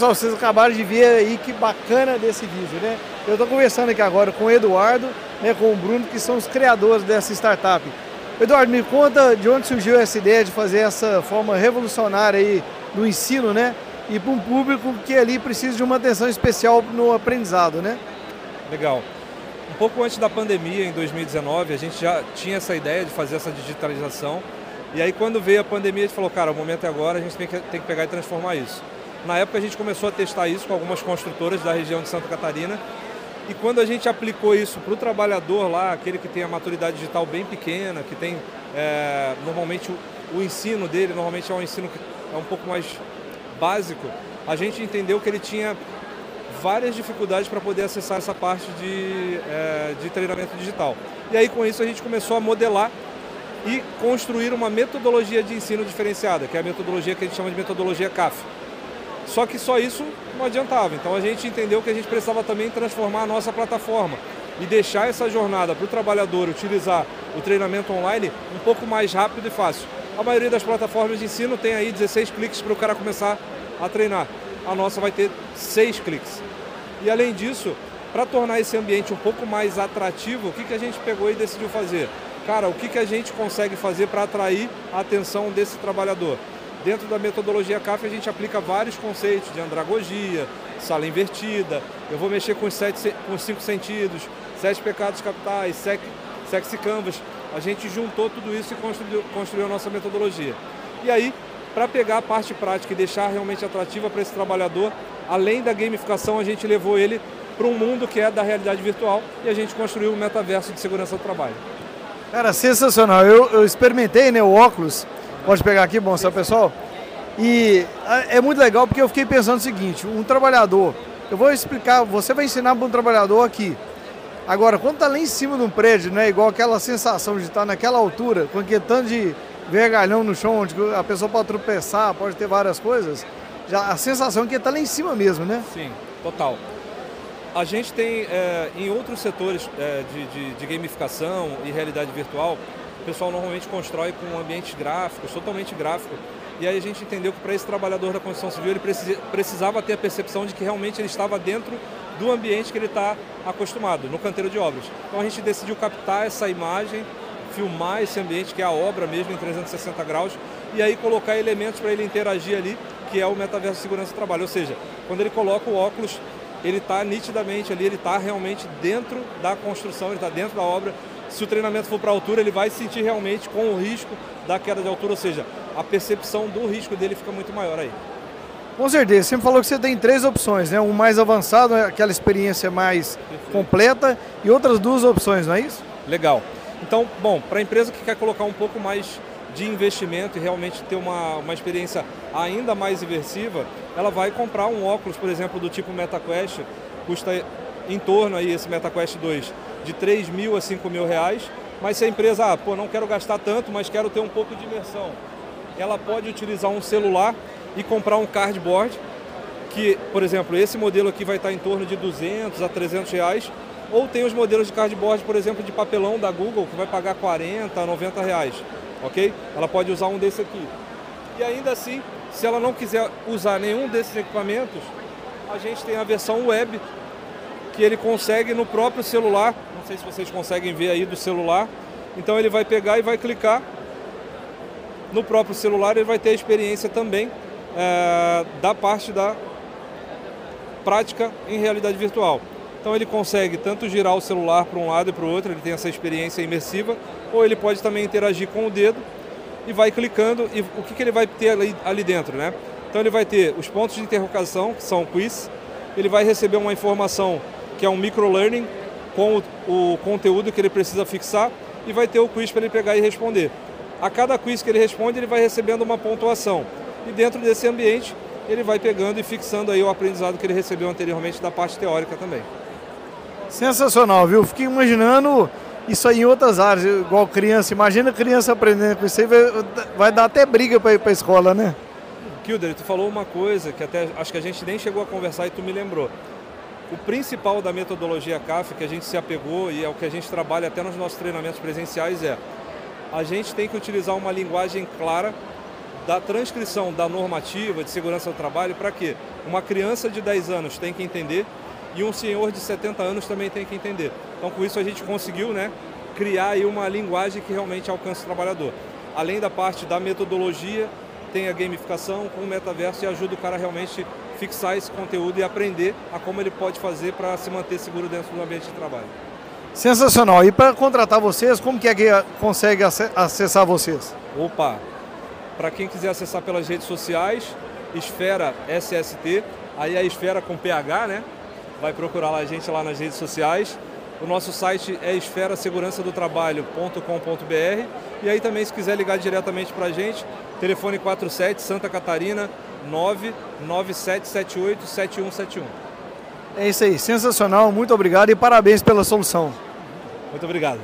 Pessoal, vocês acabaram de ver aí que bacana desse vídeo, né? Eu estou conversando aqui agora com o Eduardo, né, com o Bruno, que são os criadores dessa startup. Eduardo, me conta de onde surgiu essa ideia de fazer essa forma revolucionária aí do ensino, né? E para um público que ali precisa de uma atenção especial no aprendizado, né? Legal. Um pouco antes da pandemia, em 2019, a gente já tinha essa ideia de fazer essa digitalização. E aí quando veio a pandemia, a gente falou, cara, o momento é agora, a gente tem que, tem que pegar e transformar isso. Na época a gente começou a testar isso com algumas construtoras da região de Santa Catarina. E quando a gente aplicou isso para o trabalhador lá, aquele que tem a maturidade digital bem pequena, que tem é, normalmente o, o, ensino dele, normalmente é um ensino que é um pouco mais básico, a gente entendeu que ele tinha várias dificuldades para poder acessar essa parte de, é, de treinamento digital. E aí com isso a gente começou a modelar e construir uma metodologia de ensino diferenciada, que é a metodologia que a gente chama de metodologia CAF. Só que só isso não adiantava. Então a gente entendeu que a gente precisava também transformar a nossa plataforma e deixar essa jornada para o trabalhador utilizar o treinamento online um pouco mais rápido e fácil. A maioria das plataformas de ensino tem aí 16 cliques para o cara começar a treinar. A nossa vai ter 6 cliques. E além disso, para tornar esse ambiente um pouco mais atrativo, o que, que a gente pegou e decidiu fazer? Cara, o que, que a gente consegue fazer para atrair a atenção desse trabalhador? Dentro da metodologia CAF a gente aplica vários conceitos de andragogia, sala invertida, eu vou mexer com os, sete, com os cinco sentidos, sete pecados capitais, sec, sexy canvas. A gente juntou tudo isso e construiu, construiu a nossa metodologia. E aí, para pegar a parte prática e deixar realmente atrativa para esse trabalhador, além da gamificação, a gente levou ele para um mundo que é da realidade virtual e a gente construiu o um metaverso de segurança do trabalho. Cara, sensacional. Eu, eu experimentei né, o óculos Pode pegar aqui, bom, sabe, pessoal? E é muito legal porque eu fiquei pensando o seguinte, um trabalhador, eu vou explicar, você vai ensinar para um trabalhador aqui. Agora, quando está lá em cima de um prédio, não é igual aquela sensação de estar naquela altura, com aquele tanto de vergalhão no chão, onde a pessoa pode tropeçar, pode ter várias coisas, já a sensação é que está lá em cima mesmo, né? Sim, total. A gente tem é, em outros setores é, de, de, de gamificação e realidade virtual, pessoal normalmente constrói com ambientes gráficos, totalmente gráfico. E aí a gente entendeu que para esse trabalhador da construção civil ele precisava ter a percepção de que realmente ele estava dentro do ambiente que ele está acostumado, no canteiro de obras. Então a gente decidiu captar essa imagem, filmar esse ambiente, que é a obra mesmo, em 360 graus, e aí colocar elementos para ele interagir ali, que é o metaverso de segurança do trabalho. Ou seja, quando ele coloca o óculos, ele está nitidamente ali, ele está realmente dentro da construção, ele está dentro da obra, se o treinamento for para altura, ele vai se sentir realmente com o risco da queda de altura, ou seja, a percepção do risco dele fica muito maior aí. Com certeza, você me falou que você tem três opções, né? Um mais avançado, aquela experiência mais Perfeito. completa, e outras duas opções, não é isso? Legal. Então, bom, para a empresa que quer colocar um pouco mais de investimento e realmente ter uma, uma experiência ainda mais imersiva, ela vai comprar um óculos, por exemplo, do tipo MetaQuest, custa em torno aí esse MetaQuest 2 de 3 mil a 5 mil reais. Mas se a empresa, ah, pô, não quero gastar tanto, mas quero ter um pouco de imersão, ela pode utilizar um celular e comprar um cardboard, que, por exemplo, esse modelo aqui vai estar em torno de 200 a 300 reais, ou tem os modelos de cardboard, por exemplo, de papelão da Google, que vai pagar 40 a 90 reais, ok? Ela pode usar um desse aqui. E ainda assim, se ela não quiser usar nenhum desses equipamentos, a gente tem a versão web, que ele consegue no próprio celular, não sei se vocês conseguem ver aí do celular, então ele vai pegar e vai clicar no próprio celular, ele vai ter a experiência também é, da parte da prática em realidade virtual. Então ele consegue tanto girar o celular para um lado e para o outro, ele tem essa experiência imersiva, ou ele pode também interagir com o dedo e vai clicando. E o que, que ele vai ter ali, ali dentro, né? Então ele vai ter os pontos de interrogação, que são quiz, ele vai receber uma informação que é um microlearning com o, o conteúdo que ele precisa fixar e vai ter o quiz para ele pegar e responder. A cada quiz que ele responde, ele vai recebendo uma pontuação. E dentro desse ambiente, ele vai pegando e fixando aí o aprendizado que ele recebeu anteriormente da parte teórica também. Sensacional, viu? Fiquei imaginando isso aí em outras áreas, igual criança. Imagina criança aprendendo com isso aí, vai, dar até briga para ir para a escola, né? Kilder, tu falou uma coisa que até acho que a gente nem chegou a conversar e tu me lembrou. O principal da metodologia CAF que a gente se apegou e é o que a gente trabalha até nos nossos treinamentos presenciais é a gente tem que utilizar uma linguagem clara da transcrição da normativa de segurança do trabalho para que uma criança de 10 anos tem que entender e um senhor de 70 anos também tem que entender. Então, com isso, a gente conseguiu né, criar aí uma linguagem que realmente alcance o trabalhador. Além da parte da metodologia, tem a gamificação com o metaverso e ajuda o cara realmente fixar esse conteúdo e aprender a como ele pode fazer para se manter seguro dentro do ambiente de trabalho. Sensacional. E para contratar vocês, como que é que consegue acessar vocês? Opa! Para quem quiser acessar pelas redes sociais, Esfera SST, aí a Esfera com PH, né? Vai procurar a gente lá nas redes sociais. O nosso site é esferasegurançadotrabalho.com.br e aí também se quiser ligar diretamente para a gente, telefone 47 Santa Catarina 997787171. É isso aí, sensacional, muito obrigado e parabéns pela solução. Muito obrigado.